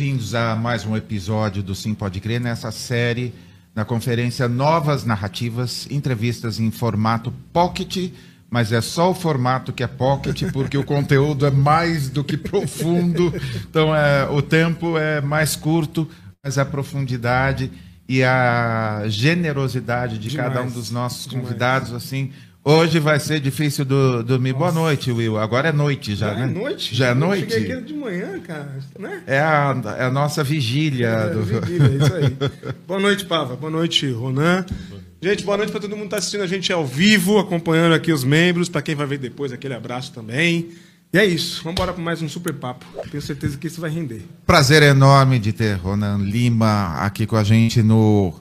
Bem-vindos a mais um episódio do Sim Pode Crer, nessa série, na conferência Novas Narrativas, entrevistas em formato pocket, mas é só o formato que é pocket, porque o conteúdo é mais do que profundo, então é, o tempo é mais curto, mas a profundidade e a generosidade de Demais. cada um dos nossos Demais. convidados, assim, Hoje vai ser difícil do- dormir. Boa noite, Will. Agora é noite já, Já né? é noite? Já é Eu noite? Cheguei aqui de manhã, cara, né? É a, é a nossa vigília. É, do- vigília, é isso aí. boa noite, Pava. Boa noite, Ronan. Gente, boa noite para todo mundo que está assistindo a gente ao vivo, acompanhando aqui os membros. Para quem vai ver depois, aquele abraço também. E é isso. Vamos embora para mais um super papo. Tenho certeza que isso vai render. Prazer enorme de ter Ronan Lima aqui com a gente no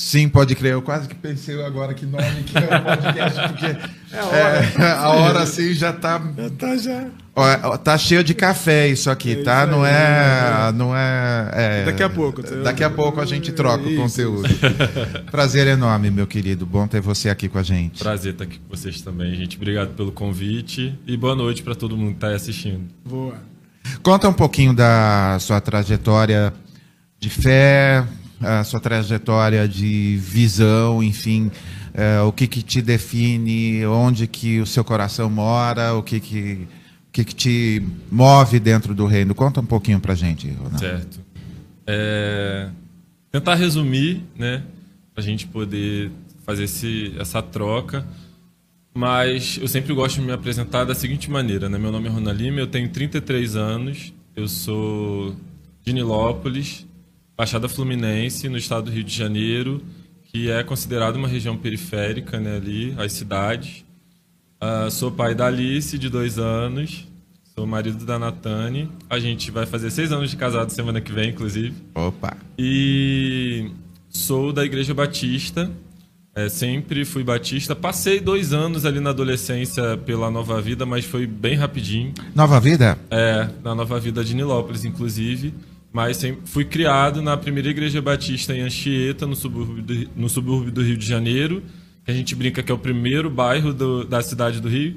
Sim Pode Crer. Eu quase que pensei agora que nome que é o podcast, porque É a hora. é, a hora assim já tá. Já tá já. Ó, tá cheio de café isso aqui, É tá? isso não aí, é. Não é, é- Daqui a pouco. Daqui a pouco a gente troca o conteúdo. Prazer enorme, meu querido. Bom ter você aqui com a gente. Prazer estar aqui com vocês também, gente. Obrigado pelo convite e boa noite para todo mundo que está aí assistindo. Boa. Conta um pouquinho da sua trajetória de fé, a sua trajetória de visão, enfim, é, o que que te define, onde que o seu coração mora, o que que, o que, que te move dentro do reino. Conta um pouquinho pra gente, Ronaldo. Certo. É, Tentar resumir, né? Para a gente poder fazer esse, essa troca. Mas eu sempre gosto de me apresentar da seguinte maneira, né? Meu nome é Rona Lima, eu tenho 33 anos, eu sou de Nilópolis, Baixada Fluminense, no estado do Rio de Janeiro, que é considerado uma região periférica, né? Ali, as cidades. Ah, sou pai da Alice, de dois anos. Sou marido da Natane. A gente vai fazer seis anos de casado semana que vem, inclusive. Opa. E sou da Igreja Batista. É, sempre fui batista. Passei dois anos ali na adolescência pela Nova Vida, mas foi bem rapidinho. Nova Vida? É, na Nova Vida de Nilópolis, inclusive. Mas fui criado na primeira igreja batista em Anchieta, no subúrbio do, no subúrbio do Rio de Janeiro, que a gente brinca que é o primeiro bairro do- da cidade do Rio.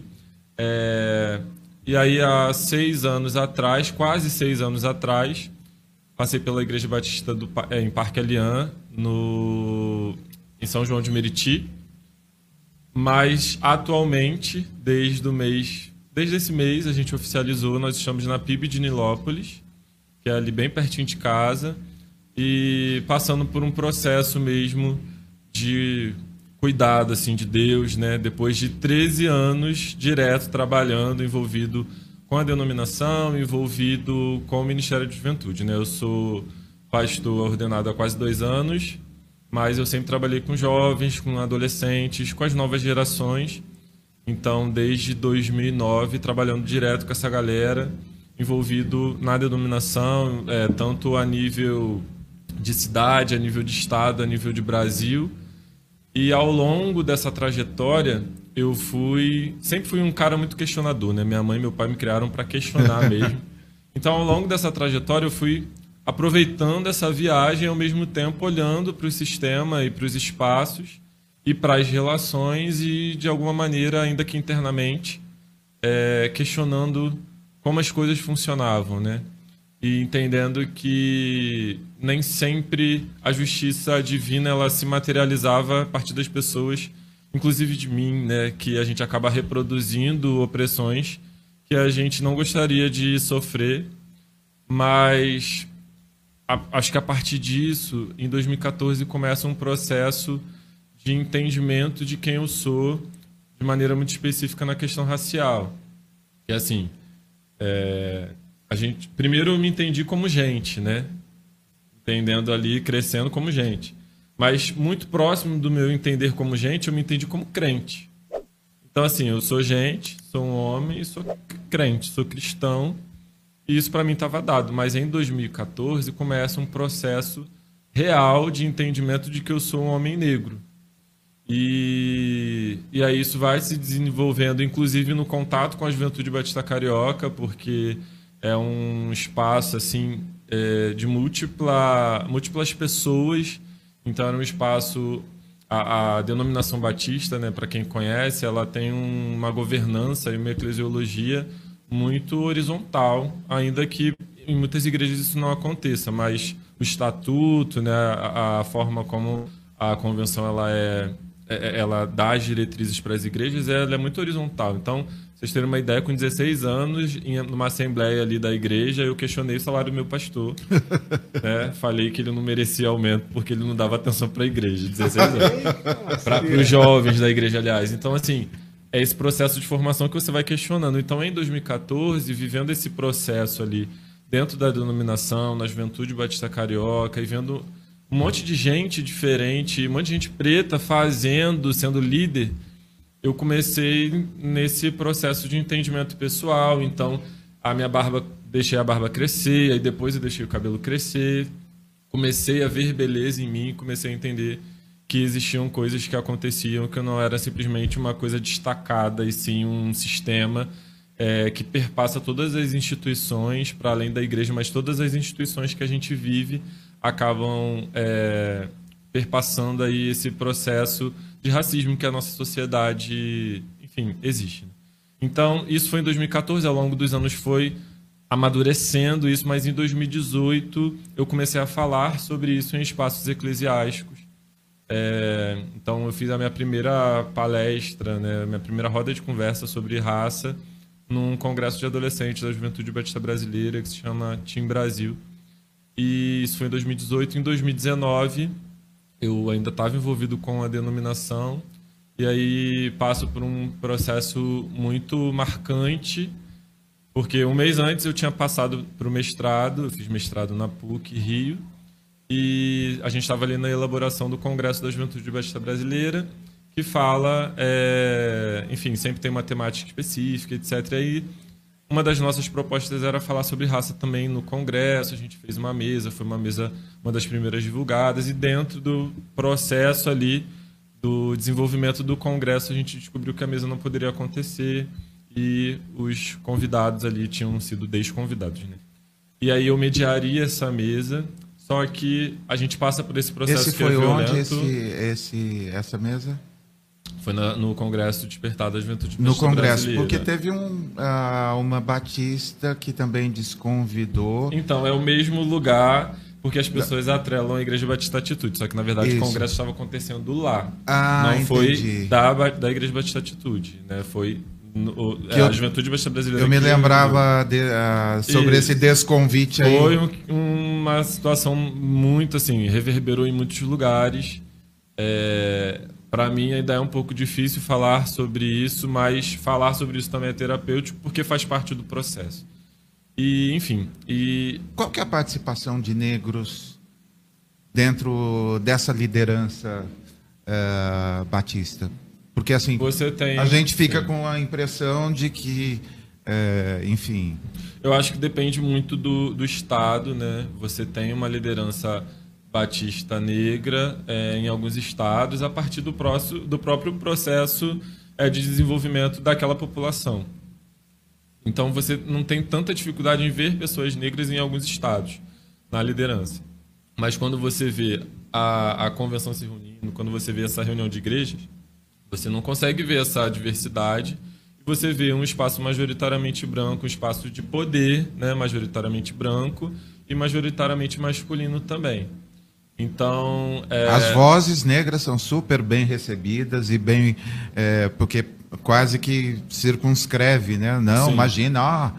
É, e aí, há seis anos atrás, quase seis anos atrás, passei pela igreja batista do, é, em Parque Alian, no, em São João de Meriti. Mas atualmente, desde o mês, desde esse mês a gente oficializou, nós estamos na PIB de Nilópolis, que é ali bem pertinho de casa, e passando por um processo mesmo de cuidado assim de Deus, né? Depois de 13 anos direto trabalhando, envolvido com a denominação, envolvido com o Ministério de Juventude, né? Eu sou pastor ordenado há quase dois anos, mas eu sempre trabalhei com jovens, com adolescentes, com as novas gerações. Então, desde 2009, trabalhando direto com essa galera, envolvido na denominação, é, tanto a nível de cidade, a nível de estado, a nível de Brasil. E ao longo dessa trajetória, eu fui. Sempre fui um cara muito questionador, né? Minha mãe e meu pai me criaram para questionar mesmo. Então, ao longo dessa trajetória, eu fui aproveitando essa viagem, ao mesmo tempo olhando para o sistema e para os espaços e para as relações e, de alguma maneira, ainda que internamente, é, questionando como as coisas funcionavam, né? E entendendo que nem sempre a justiça divina ela se materializava a partir das pessoas, inclusive de mim, né? Que a gente acaba reproduzindo opressões que a gente não gostaria de sofrer, mas acho que a partir disso, em 2014, começa um processo de entendimento de quem eu sou de maneira muito específica na questão racial. Que é assim, é, a gente primeiro eu me entendi como gente, né? Entendendo ali, crescendo como gente. Mas muito próximo do meu entender como gente, eu me entendi como crente. Então assim, eu sou gente, sou um homem e sou crente, sou cristão. E isso para mim estava dado, mas em 2014 começa um processo real de entendimento de que eu sou um homem negro. E, e aí isso vai se desenvolvendo, inclusive no contato com a Juventude Batista Carioca, porque é um espaço assim é, de múltipla, múltiplas pessoas. Então era um espaço a, a denominação batista, né, para quem conhece, ela tem um- uma governança e uma eclesiologia muito horizontal, ainda que em muitas igrejas isso não aconteça, mas o estatuto, né, a, a forma como a convenção ela é, ela dá as diretrizes para as igrejas, ela é muito horizontal. Então, vocês terem uma ideia, com 16 anos, em numa assembleia ali da igreja, eu questionei o salário do meu pastor. né? Falei que ele não merecia aumento porque ele não dava atenção para a igreja, 16 anos. Para os jovens da igreja, aliás. Então, assim, é esse processo de formação que você vai questionando. Então, em 2014, vivendo esse processo ali dentro da denominação, na Juventude Batista Carioca, e vendo um monte de gente diferente, um monte de gente preta fazendo, sendo líder eu comecei nesse processo de entendimento pessoal. Então, a minha barba, deixei a barba crescer, aí depois eu deixei o cabelo crescer. Comecei a ver beleza em mim, comecei a entender que existiam coisas que aconteciam que não era simplesmente uma coisa destacada, e sim um sistema é, que perpassa todas as instituições, para além da igreja, mas todas as instituições que a gente vive acabam é, perpassando aí esse processo de racismo que a nossa sociedade, enfim, existe. Né? Então, isso foi em 2014, ao longo dos anos foi amadurecendo isso, mas em 2018 eu comecei a falar sobre isso em espaços eclesiásticos. É, então, eu fiz a minha primeira palestra, né, minha primeira roda de conversa sobre raça num congresso de adolescentes da Juventude Batista Brasileira que se chama Team Brasil. E isso foi em 2018. Em 2019 eu ainda estava envolvido com a denominação e aí passo por um processo muito marcante, porque um mês antes eu tinha passado para o mestrado, eu fiz mestrado na PUC Rio, e a gente estava ali na elaboração do Congresso da Juventude Batista Brasileira, que fala, é, enfim, sempre tem uma temática específica, etc. E aí uma das nossas propostas era falar sobre raça também no Congresso. A gente fez uma mesa, foi uma mesa, uma das primeiras divulgadas, e dentro do processo ali do desenvolvimento do Congresso, a gente descobriu que a mesa não poderia acontecer e os convidados ali tinham sido desconvidados. Né? E aí eu mediaria essa mesa, só que a gente passa por esse processo esse que foi é violento. onde esse, esse, essa mesa? Foi na, no Congresso Despertar da Juventude No Congresso, Brasileira. porque teve um, uh, uma batista que também desconvidou. Então, é o mesmo lugar, porque as pessoas atrelam a Igreja Batista Atitude, só que na verdade Isso. o Congresso estava acontecendo lá. Ah, Não foi entendi. da, ba- da Igreja Batista Atitude, né? Foi no, Que é, eu- a Juventude Batista Brasileira. Eu me lembrava de, ah, sobre esse desconvite aí. Foi um- uma situação muito assim, reverberou em muitos lugares. É, para mim ainda é um pouco difícil falar sobre isso, mas falar sobre isso também é terapêutico porque faz parte do processo. E, enfim, e Qual que é a participação de negros dentro dessa liderança eh, batista? Porque assim, tem a gente fica sim. com a impressão de que, eh, enfim, Eu acho que depende muito do, do estado, né? Você tem uma liderança batista negra é, em alguns estados a partir do, próximo, do próprio processo é, de desenvolvimento daquela população. Então você não tem tanta dificuldade em ver pessoas negras em alguns estados na liderança. Mas quando você vê a, a convenção se reunindo, quando você vê essa reunião de igrejas, você não consegue ver essa diversidade você vê um espaço majoritariamente branco, um espaço de poder, né, majoritariamente branco e majoritariamente masculino também. Então, é, as vozes negras são super bem recebidas e bem, eh, porque quase que circunscreve, né? Não, Sim. imagina, ó,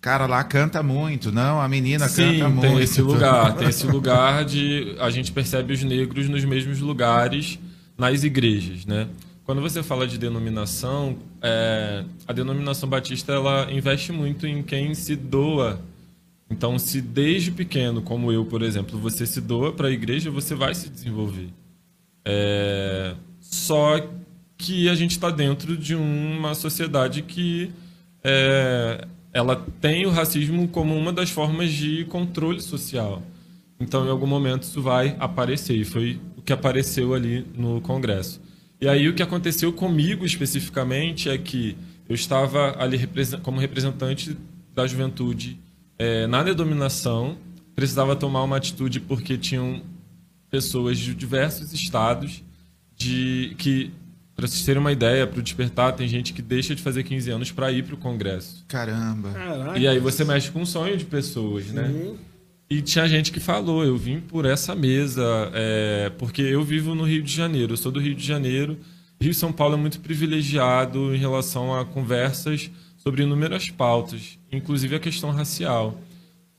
cara lá canta muito, não, a menina Sim, canta muito. tem esse lugar, tem esse lugar de a gente percebe os negros nos mesmos lugares nas igrejas, né? Quando você fala de denominação, é, a denominação batista ela investe muito em quem se doa. Então, se desde pequeno, como eu, por exemplo, você se doa para a igreja, você vai se desenvolver. É, só que a gente está dentro de uma sociedade que é, ela tem o racismo como uma das formas de controle social. Então, em algum momento, isso vai aparecer. E foi o que apareceu ali no Congresso. E aí, o que aconteceu comigo especificamente é que eu estava ali como representante da juventude é, na denominação, precisava tomar uma atitude porque tinham pessoas de diversos estados de que Pra vocês terem uma ideia, pro Despertar, tem gente que deixa de fazer 15 anos para ir pro congresso. Caramba. Caraca. E aí você mexe com o sonho de pessoas, né? E tinha gente que falou, eu vim por essa mesa, é, porque eu vivo no Rio de Janeiro, eu sou do Rio de Janeiro. Rio e São Paulo é muito privilegiado em relação a conversas sobre inúmeras pautas, inclusive a questão racial.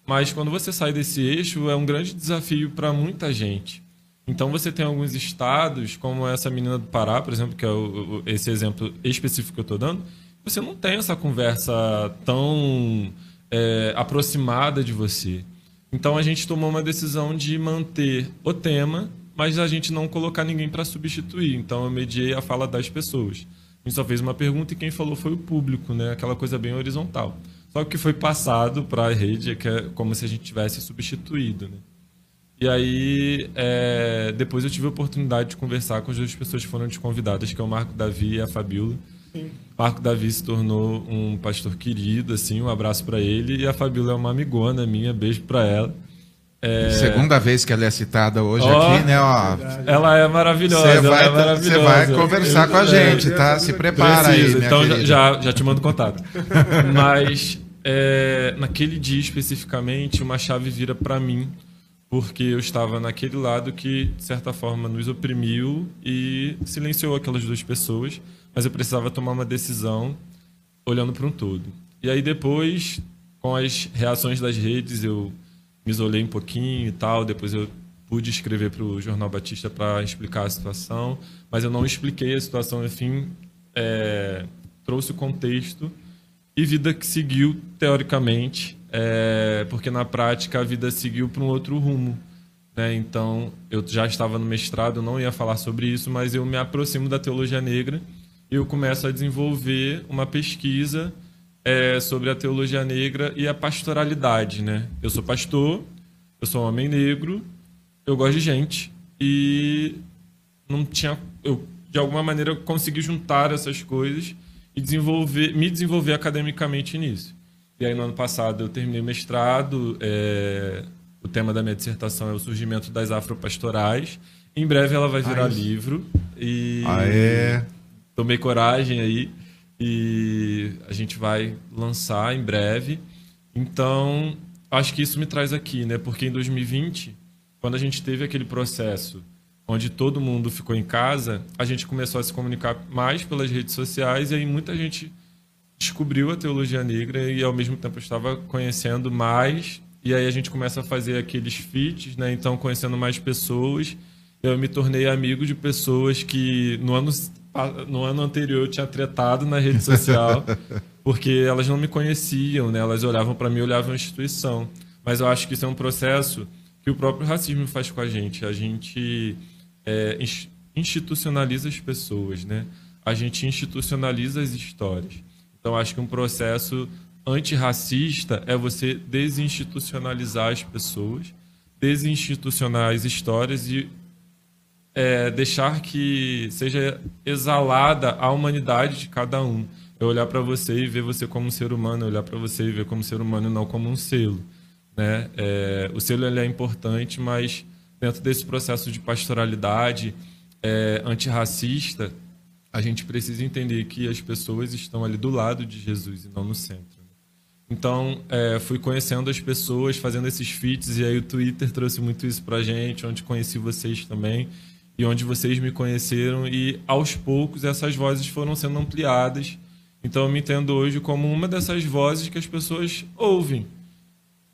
Mas quando você sai desse eixo, é um grande desafio para muita gente. Então você tem alguns estados, como essa menina do Pará, por exemplo, que é o, esse exemplo específico que eu estou dando, você não tem essa conversa tão é, aproximada de você. Então a gente tomou uma decisão de manter o tema, mas a gente não colocar ninguém para substituir. Então eu mediei a fala das pessoas. A gente só fez uma pergunta e quem falou foi o público, né? Aquela coisa bem horizontal. Só que foi passado para a rede, que é como se a gente tivesse substituído, né? E aí, é, depois eu tive a oportunidade de conversar com as duas pessoas que foram convidadas, que é o Marco Davi e a Fabiola. Sim. Marco Davi se tornou um pastor querido, assim, um abraço para ele. E a Fabiola é uma amigona minha, beijo para ela. É... Segunda vez que ela é citada hoje oh, aqui, né? Ó, ela é maravilhosa. Você vai, é maravilhosa. vai conversar com a gente, tá? Se prepara Precisa, aí. então já, já te mando contato. Mas é, naquele dia especificamente, uma chave vira para mim porque eu estava naquele lado que, de certa forma, nos oprimiu e silenciou aquelas duas pessoas, mas eu precisava tomar uma decisão olhando para um todo. E aí depois, com as reações das redes, eu me isolei um pouquinho e tal, depois eu pude escrever para o Jornal Batista para explicar a situação, mas eu não expliquei a situação, enfim, é, trouxe o contexto e vida que seguiu, teoricamente, é, porque na prática a vida seguiu para um outro rumo. Né? Então, eu já estava no mestrado, não ia falar sobre isso, mas eu me aproximo da teologia negra e eu começo a desenvolver uma pesquisa é, sobre a teologia negra e a pastoralidade. Né? Eu sou pastor, eu sou um homem negro, eu gosto de gente e não tinha, eu de alguma maneira consegui juntar essas coisas e desenvolver, me desenvolver academicamente nisso. E aí, no ano passado, eu terminei o mestrado. É... O tema da minha dissertação é o surgimento das afropastorais. Em breve ela vai virar Ai. livro. E Aê. tomei coragem aí. E a gente vai lançar em breve. Então, acho que isso me traz aqui, né? Porque em 2020, quando a gente teve aquele processo onde todo mundo ficou em casa, a gente começou a se comunicar mais pelas redes sociais e aí muita gente descobriu a teologia negra e ao mesmo tempo estava conhecendo mais e aí a gente começa a fazer aqueles feats, né? Então conhecendo mais pessoas, eu me tornei amigo de pessoas que no ano no ano anterior eu tinha tretado na rede social, porque elas não me conheciam, né? Elas olhavam para mim, olhavam a instituição. Mas eu acho que isso é um processo que o próprio racismo faz com a gente. A gente é, institucionaliza as pessoas, né? A gente institucionaliza as histórias. Então, acho que um processo antirracista é você desinstitucionalizar as pessoas, desinstitucionar as histórias e é, deixar que seja exalada a humanidade de cada um. Eu olhar para você e ver você como um ser humano, olhar para você e ver como ser humano e não como um selo. Né? É, o selo é importante, mas dentro desse processo de pastoralidade é, antirracista, a gente precisa entender que as pessoas estão ali do lado de Jesus e não no centro. Né? Então, é, fui conhecendo as pessoas, fazendo esses feats, e aí o Twitter trouxe muito isso pra gente, onde conheci vocês também, e onde vocês me conheceram, e aos poucos essas vozes foram sendo ampliadas. Então, eu me entendo hoje como uma dessas vozes que as pessoas ouvem.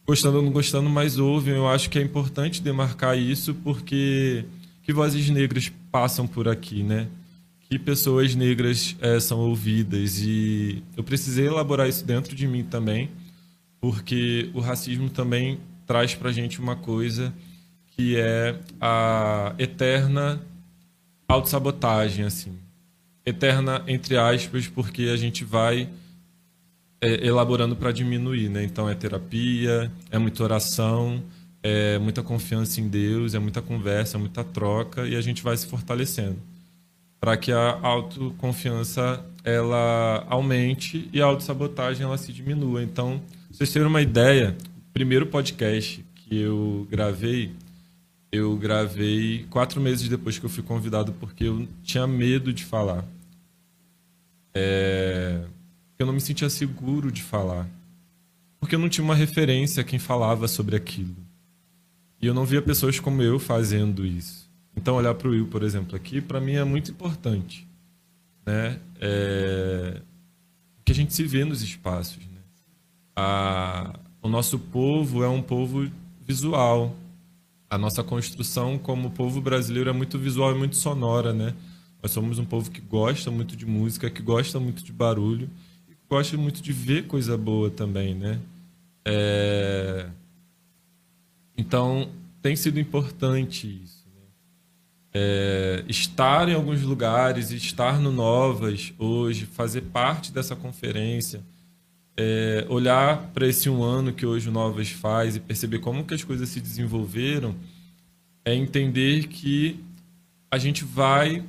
Gostando ou não gostando, mas ouvem. Eu acho que é importante demarcar isso, porque que vozes negras passam por aqui, né? que pessoas negras é, são ouvidas e eu precisei elaborar isso dentro de mim também, porque o racismo também traz para gente uma coisa que é a eterna autossabotagem, assim. Eterna, entre aspas, porque a gente vai é, elaborando para diminuir, né? Então é terapia, é muita oração, é muita confiança em Deus, é muita conversa, é muita troca e a gente vai se fortalecendo para que a autoconfiança ela aumente e a autossabotagem ela se diminua. Então, vocês terem uma ideia, o primeiro podcast que eu gravei, eu gravei quatro meses depois que eu fui convidado, porque eu tinha medo de falar. É, eu não me sentia seguro de falar. Porque eu não tinha uma referência a quem falava sobre aquilo. E eu não via pessoas como eu fazendo isso. Então, olhar para o Will, por exemplo, aqui, para mim é muito importante. Né? É... Que a gente se vê nos espaços. Né? A... O nosso povo é um povo visual. A nossa construção como povo brasileiro é muito visual e muito sonora, né? Nós somos um povo que gosta muito de música, que gosta muito de barulho e gosta muito de ver coisa boa também, né? É... Então, tem sido importante isso. Né? É... Estar em alguns lugares, estar no Novas hoje, fazer parte dessa conferência, é... olhar para esse um ano que hoje o Novas faz e perceber como que as coisas se desenvolveram, é entender que a gente vai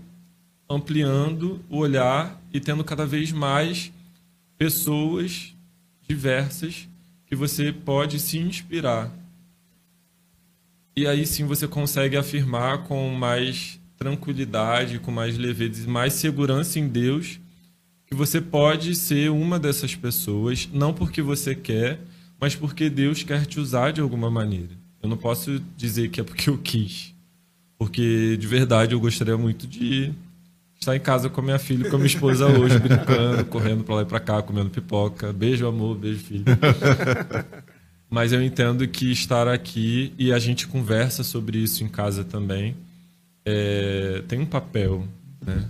ampliando o olhar e tendo cada vez mais pessoas diversas que você pode se inspirar. E aí sim você consegue afirmar com mais tranquilidade, com mais leveza, mais segurança em Deus, que você pode ser uma dessas pessoas, não porque você quer, mas porque Deus quer te usar de alguma maneira. Eu não posso dizer que é porque eu quis, porque de verdade eu gostaria muito de estar em casa com a minha filha e com a minha esposa hoje, brincando, correndo para lá e para cá, comendo pipoca. Beijo, amor, beijo, filho. Mas eu entendo que estar aqui e a gente conversa sobre isso em casa também é, tem um papel, né?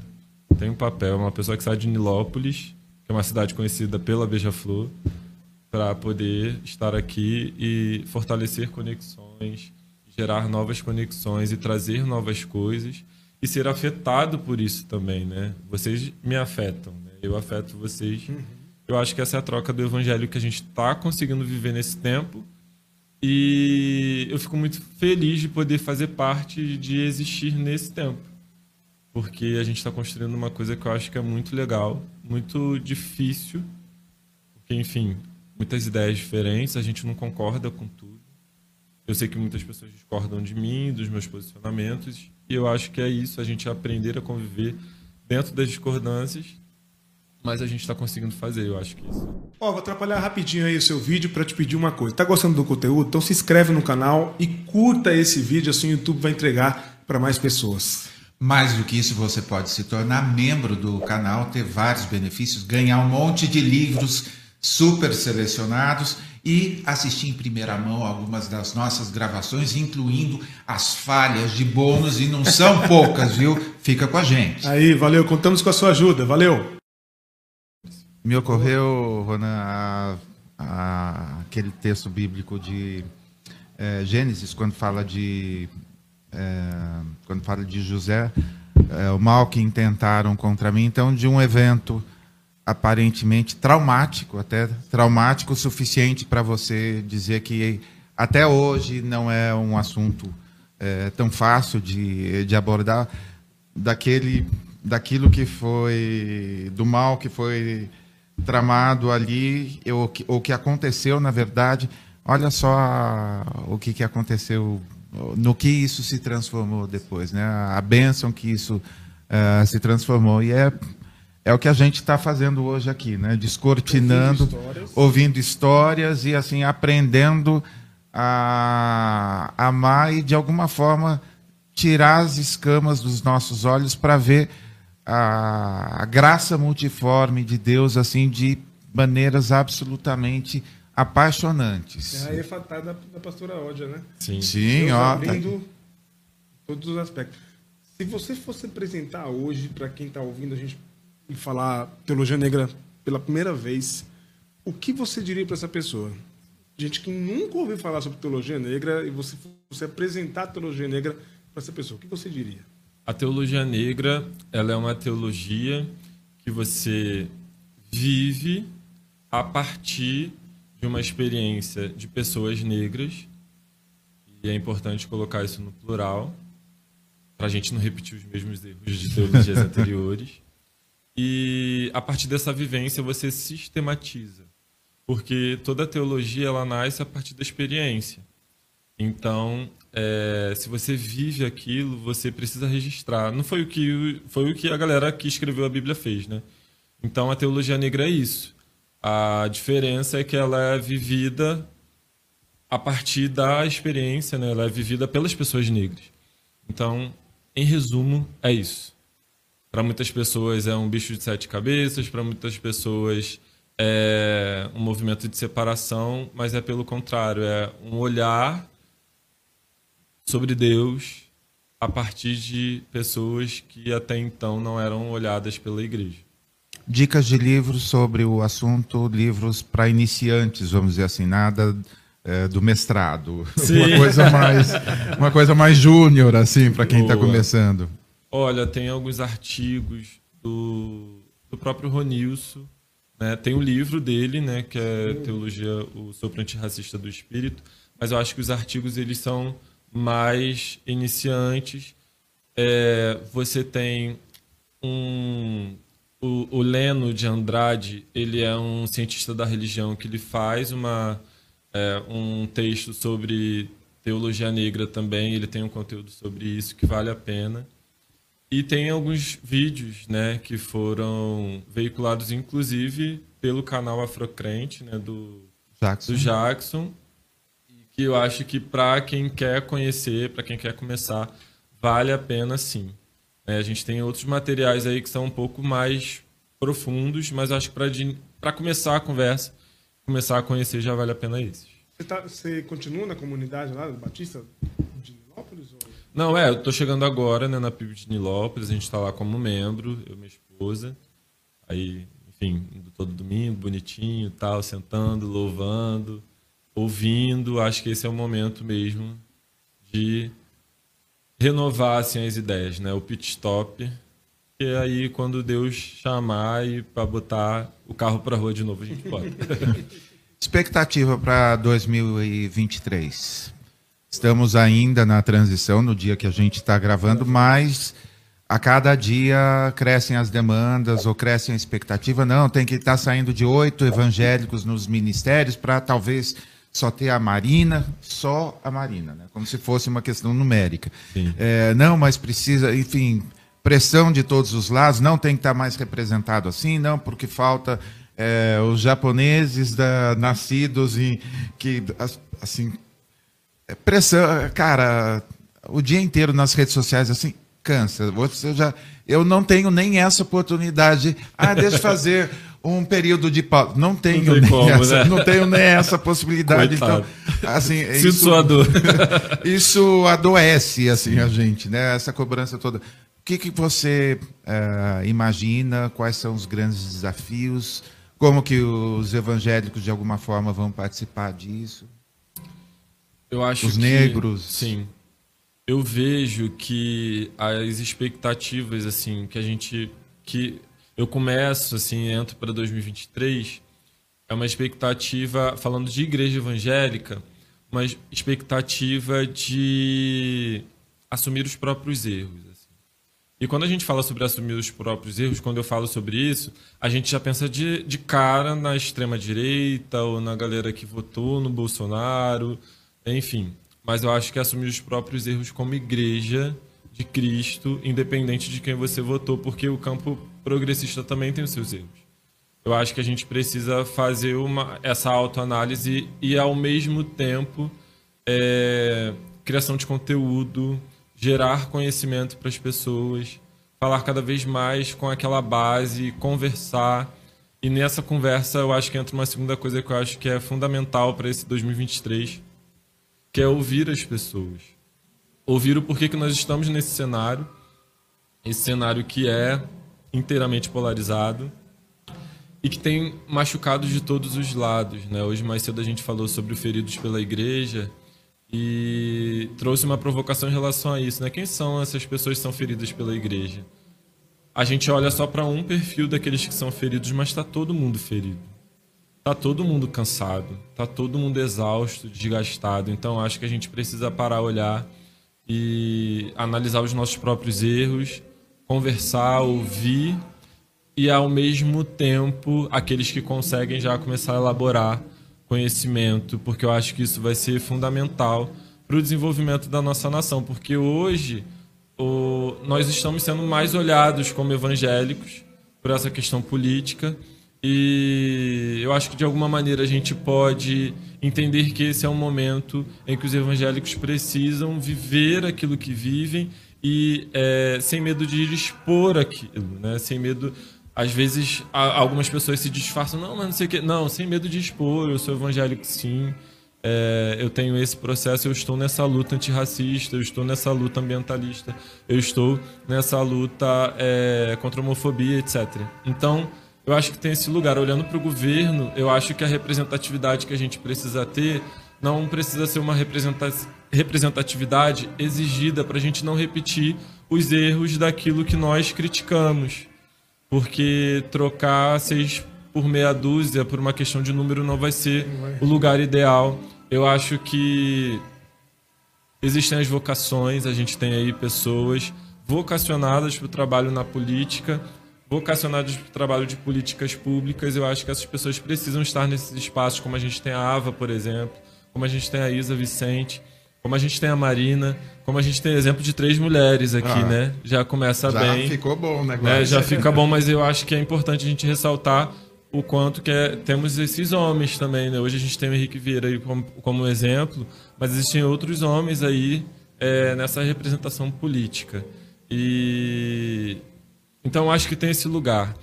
Tem um papel. Uma pessoa que sai de Nilópolis, que é uma cidade conhecida pela Beija-Flor, para poder estar aqui e fortalecer conexões, gerar novas conexões e trazer novas coisas e ser afetado por isso também, né? Vocês me afetam, né? eu afeto vocês. Uhum. Eu acho que essa é a troca do evangelho que a gente está conseguindo viver nesse tempo. E eu fico muito feliz de poder fazer parte de existir nesse tempo. Porque a gente está construindo uma coisa que eu acho que é muito legal, muito difícil. Porque, enfim, muitas ideias diferentes, a gente não concorda com tudo. Eu sei que muitas pessoas discordam de mim, dos meus posicionamentos, e eu acho que é isso, a gente aprender a conviver dentro das discordâncias, mas a gente está conseguindo fazer, eu acho que é isso. Ó, oh, vou atrapalhar rapidinho aí o seu vídeo para te pedir uma coisa. Tá gostando do conteúdo? Então se inscreve no canal e curta esse vídeo, assim o YouTube vai entregar para mais pessoas. Mais do que isso, você pode se tornar membro do canal, ter vários benefícios, ganhar um monte de livros super selecionados e assistir em primeira mão algumas das nossas gravações, incluindo as falhas de bônus, e não são poucas, viu? Fica com a gente. Aí, valeu, contamos com a sua ajuda, valeu. Me ocorreu, Ronan, a, a, aquele texto bíblico de é, Gênesis, quando fala de. É, quando fala de José, é, o mal que intentaram contra mim, então, de um evento aparentemente traumático, até traumático o suficiente para você dizer que até hoje não é um assunto é, tão fácil de, de abordar, daquele, daquilo que foi, do mal que foi tramado ali, o que aconteceu, na verdade. Olha só o que, que aconteceu, no que isso se transformou depois, né? a bênção que isso uh, se transformou. E é é o que a gente está fazendo hoje aqui, né? Descortinando, ouvindo histórias. ouvindo histórias, e assim aprendendo a amar e de alguma forma tirar as escamas dos nossos olhos para ver a, a, graça multiforme de Deus assim de maneiras absolutamente apaixonantes. É a efatada da, da pastora Ódia, né? Sim, Sim Deus ó, tá abrindo tá... todos os aspectos. Se você fosse apresentar hoje para quem está ouvindo a gente e falar teologia negra pela primeira vez, o que você diria para essa pessoa? Gente que nunca ouviu falar sobre teologia negra e você, você apresentar a teologia negra para essa pessoa, o que você diria? A teologia negra, ela é uma teologia que você vive a partir de uma experiência de pessoas negras, e é importante colocar isso no plural, para a gente não repetir os mesmos erros de teologias anteriores. E a partir dessa vivência você sistematiza, porque toda teologia ela nasce a partir da experiência. Então, é, se você vive aquilo, você precisa registrar. Não foi o que foi o que a galera que escreveu a Bíblia fez, né? Então a teologia negra é isso. A diferença é que ela é vivida a partir da experiência, né? ela é vivida pelas pessoas negras. Então, em resumo, é isso. Para muitas pessoas é um bicho de sete cabeças, para muitas pessoas é um movimento de separação, mas é pelo contrário, é um olhar sobre Deus a partir de pessoas que até então não eram olhadas pela igreja. Dicas de livros sobre o assunto, livros para iniciantes, vamos dizer assim, nada é, do mestrado, Sim. uma coisa mais, uma coisa mais júnior assim para quem está começando. Olha, tem alguns artigos do, do próprio Ronilson, né? Tem o um livro dele, né, que é Teologia, o Sopro Antirracista do Espírito, mas eu acho que os artigos eles são mais iniciantes. É, você tem um o, o, Leno de Andrade, ele é um cientista da religião que ele faz uma é, um texto sobre teologia negra também. Ele tem um conteúdo sobre isso que vale a pena. E tem alguns vídeos, né, que foram veiculados inclusive pelo canal Afrocrente, né, do Jackson. Do Jackson que eu acho que para quem quer conhecer, para quem quer começar, vale a pena sim. É, a gente tem outros materiais aí que são um pouco mais profundos, mas acho que para começar a conversa, começar a conhecer, já vale a pena esses. Você, tá, você continua na comunidade lá do Batista de Nilópolis? Ou... Não, é, eu estou chegando agora né, na PIB de Nilópolis, a gente está lá como membro, eu e minha esposa. Aí, enfim, todo domingo, bonitinho, tal, sentando, louvando ouvindo, acho que esse é o momento mesmo de renovar assim, as ideias, né? O pit stop, é aí quando Deus chamar e para botar o carro para rua de novo a gente pode. Expectativa para 2023. Estamos ainda na transição no dia que a gente está gravando, mas a cada dia crescem as demandas ou crescem a expectativa. Não, tem que estar tá saindo de oito evangélicos nos ministérios para talvez só ter a Marina, só a Marina, né? como se fosse uma questão numérica. É, não, mas precisa, enfim, pressão de todos os lados, não tem que estar mais representado assim, não, porque falta é, os japoneses da, nascidos em que, assim, é, pressão, cara, o dia inteiro nas redes sociais, assim, cansa. Você já, eu não tenho nem essa oportunidade. Ah, deixa eu fazer um período de pausa. Não tenho, não, nem, como, essa, né? não tenho nem essa possibilidade. Então, assim, Sinto isso, sua dor. isso adoece assim, a gente, né? Essa cobrança toda. O que, que você uh, imagina? Quais são os grandes desafios? Como que os evangélicos, de alguma forma, vão participar disso? Eu acho os negros. Sim. Eu vejo que as expectativas, assim, que a gente. que eu começo, assim, entro para 2023, é uma expectativa, falando de igreja evangélica, uma expectativa de assumir os próprios erros. Assim. E quando a gente fala sobre assumir os próprios erros, quando eu falo sobre isso, a gente já pensa de, de cara na extrema-direita ou na galera que votou no Bolsonaro, enfim. Mas eu acho que assumir os próprios erros como igreja de Cristo, independente de quem você votou, porque o campo progressista também tem os seus erros. Eu acho que a gente precisa fazer uma, essa autoanálise e, ao mesmo tempo, é, criação de conteúdo, gerar conhecimento para as pessoas, falar cada vez mais com aquela base, conversar. E nessa conversa, eu acho que entra uma segunda coisa que eu acho que é fundamental para esse 2023, que é ouvir as pessoas. Ouvir o porquê que nós estamos nesse cenário, esse cenário que é inteiramente polarizado e que tem machucados de todos os lados. Né? Hoje, mais cedo, a gente falou sobre o Feridos pela Igreja e trouxe uma provocação em relação a isso. Né? Quem são essas pessoas que são feridas pela Igreja? A gente olha só para um perfil daqueles que são feridos, mas está todo mundo ferido. Está todo mundo cansado, está todo mundo exausto, desgastado. Então, acho que a gente precisa parar, olhar e analisar os nossos próprios erros conversar, ouvir e ao mesmo tempo aqueles que conseguem já começar a elaborar conhecimento, porque eu acho que isso vai ser fundamental para o desenvolvimento da nossa nação, porque hoje o, nós estamos sendo mais olhados como evangélicos por essa questão política. E eu acho que de alguma maneira a gente pode entender que esse é um momento em que os evangélicos precisam viver aquilo que vivem e é, sem medo de expor aquilo, né? Sem medo, às vezes algumas pessoas se disfarçam, não, mas não sei o que, não, sem medo de expor. Eu sou evangélico, sim. É, eu tenho esse processo, eu estou nessa luta antirracista, eu estou nessa luta ambientalista, eu estou nessa luta é, contra a homofobia, etc. Então eu acho que tem esse lugar. Olhando para o governo, eu acho que a representatividade que a gente precisa ter não precisa ser uma representatividade exigida para a gente não repetir os erros daquilo que nós criticamos. Porque trocar seis por meia dúzia, por uma questão de número, não vai ser o lugar ideal. Eu acho que existem as vocações, a gente tem aí pessoas vocacionadas para o trabalho na política, vocacionados para o trabalho de políticas públicas. Eu acho que essas pessoas precisam estar nesses espaços, como a gente tem a Ava, por exemplo, como a gente tem a Isa Vicente, como a gente tem a Marina, como a gente tem exemplo de três mulheres aqui, ah, né? Já começa já bem. Já ficou bom o negócio. Né? Já fica bom, mas eu acho que é importante a gente ressaltar o quanto que é, temos esses homens também, né? Hoje a gente tem o Henrique Vieira aí como, como exemplo, mas existem outros homens aí é, nessa representação política. E então acho que tem esse lugar.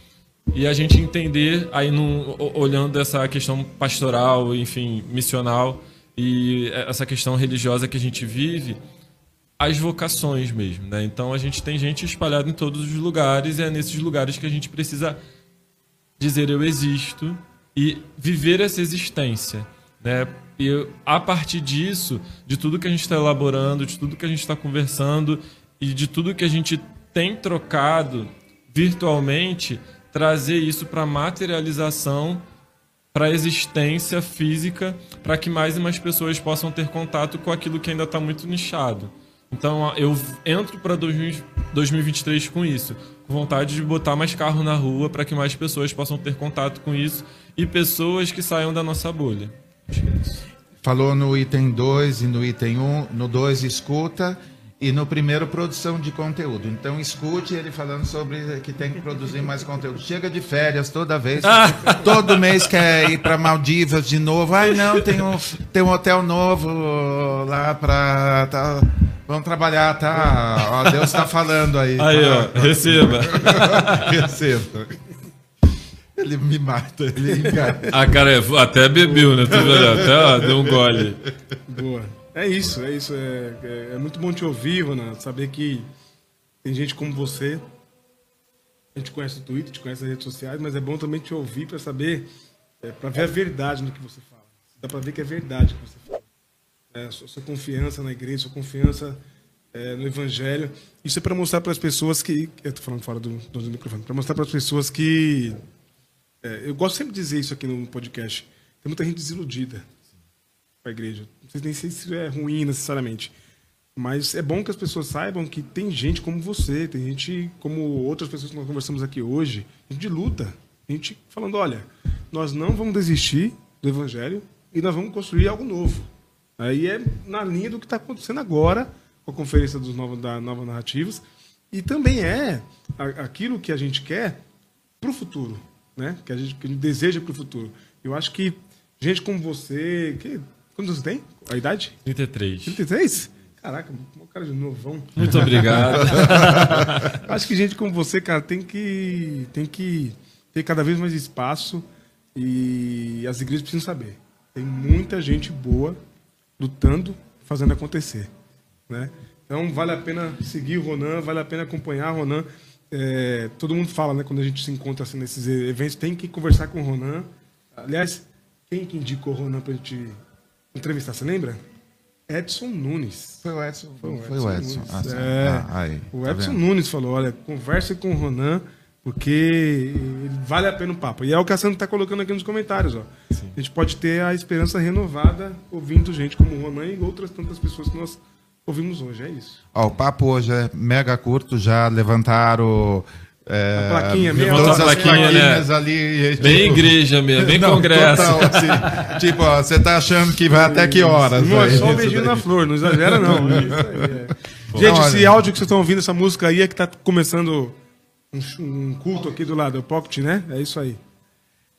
E a gente entender, aí num, olhando essa questão pastoral, enfim, missional, e essa questão religiosa que a gente vive, as vocações mesmo, né? Então a gente tem gente espalhada em todos os lugares e é nesses lugares que a gente precisa dizer eu existo e viver essa existência, né? E a partir disso, de tudo que a gente está elaborando, de tudo que a gente está conversando e de tudo que a gente tem trocado virtualmente, trazer isso para materialização, para a existência física, para que mais e mais pessoas possam ter contato com aquilo que ainda está muito nichado. Então eu entro para 2023 com isso, com vontade de botar mais carro na rua para que mais pessoas possam ter contato com isso e pessoas que saiam da nossa bolha. É Falou no item 2 e no item 1, um, no 2 escuta e no primeiro, produção de conteúdo. Então, escute ele falando sobre que tem que produzir mais conteúdo. Chega de férias toda vez. todo mês quer ir para Maldivas de novo. Ai, não, tem um, tem um hotel novo lá para. Tá, vamos trabalhar, tá? Ó, Deus está falando aí. Aí, ó, receba. receba. Ele me mata, ele engana. Ah, cara, até bebeu, né? Até ó, deu um gole. Boa. É isso, é isso. É, é, é muito bom te ouvir, Rona, saber que tem gente como você. A gente conhece o Twitter, te conhece as redes sociais, mas é bom também te ouvir para saber, é, para ver a verdade no que você fala. Dá para ver que é verdade o que você fala. É, sua, sua, confiança na igreja, sua confiança é, no evangelho. Isso é para mostrar para as pessoas que. Eu estou falando fora do, do microfone. Para mostrar para as pessoas que. É, eu gosto sempre de dizer isso aqui no podcast. Tem muita gente desiludida com a igreja sei nem se isso é ruim necessariamente. Mas é bom que as pessoas saibam que tem gente como você, tem gente como outras pessoas que nós conversamos aqui hoje, gente de luta, gente falando, olha, nós não vamos desistir do evangelho e nós vamos construir algo novo. Aí é na linha do que está acontecendo agora com a conferência dos novos, da Nova Narrativas e também é aquilo que a gente quer para o futuro, né? Que a gente, que a gente deseja para o futuro. Eu acho que gente como você, que Quantos tem? A idade? 33. 33? Caraca, um cara de novão. Muito obrigado. Acho que gente como você, cara, tem que, tem que ter cada vez mais espaço e as igrejas precisam saber. Tem muita gente boa lutando, fazendo acontecer. Né? Então vale a pena seguir o Ronan, vale a pena acompanhar o Ronan. É, todo mundo fala, né, quando a gente se encontra assim, nesses eventos, tem que conversar com o Ronan. Aliás, quem que indicou o Ronan para a gente entrevistar, você lembra? Edson Nunes. Foi o Edson. Foi o Edson. Foi o Edson. Ah, é, ah, aí, o tá Edson Nunes falou: olha, converse com o Ronan, porque vale a pena o papo. E é o que a Sandra está colocando aqui nos comentários. Ó. Sim. A gente pode ter a esperança renovada ouvindo gente como o Ronan e outras tantas pessoas que nós ouvimos hoje. É isso. Ó, o papo hoje é mega curto, já levantaram é, a plaquinha mesmo. Todas as plaquinhas, né? ali. Tipo, bem igreja mesmo, bem não, congresso. Total, assim, tipo, ó, você tá achando que vai até que horas? Não, é só um beijinho na flor, não exagera não. Né? Gente, esse áudio que vocês estão ouvindo, essa música aí é que tá começando um, um culto aqui do lado, é o Pocket, né? É isso aí.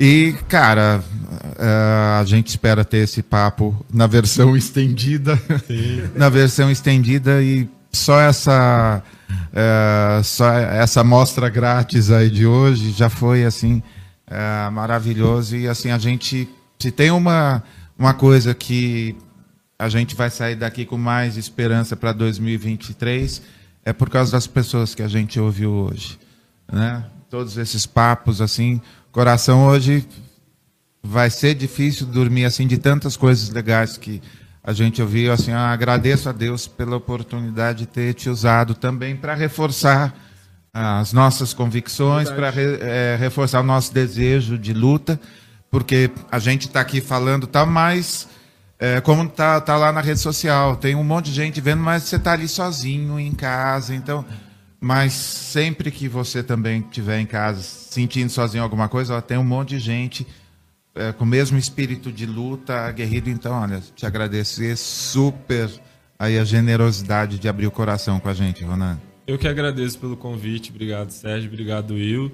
E, cara, uh, a gente espera ter esse papo na versão estendida. na versão estendida e só essa uh, só essa mostra grátis aí de hoje já foi assim uh, maravilhoso e assim a gente se tem uma uma coisa que a gente vai sair daqui com mais esperança para 2023 é por causa das pessoas que a gente ouviu hoje, né? Todos esses papos assim, coração hoje vai ser difícil dormir assim de tantas coisas legais que a gente ouviu. Assim, eu agradeço a Deus pela oportunidade de ter te usado também para reforçar as nossas convicções, para re, é, reforçar o nosso desejo de luta, porque a gente está aqui falando, tá, mas é, como tá, tá lá na rede social, tem um monte de gente vendo, mas você está ali sozinho em casa, então. Mas sempre que você também estiver em casa sentindo sozinho alguma coisa, ó, tem um monte de gente é, com o mesmo espírito de luta, aguerrido. Então, olha, te agradecer super aí a generosidade de abrir o coração com a gente, Ronan. Eu que agradeço pelo convite. Obrigado, Sérgio. Obrigado, Will.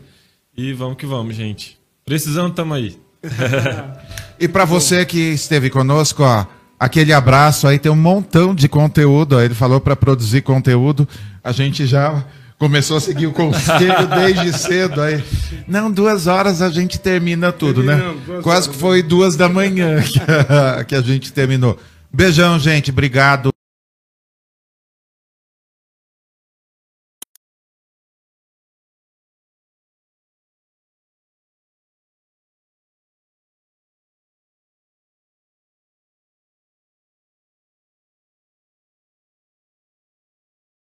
E vamos que vamos, gente. Precisando, tamo aí. e para você que esteve conosco, ó, aquele abraço aí, tem um montão de conteúdo. Ó, ele falou para produzir conteúdo. A gente já começou a seguir o conselho desde cedo. Aí, não, duas horas a gente termina tudo, né? Quase que foi duas da manhã que a, que a gente terminou. Beijão, gente. Obrigado.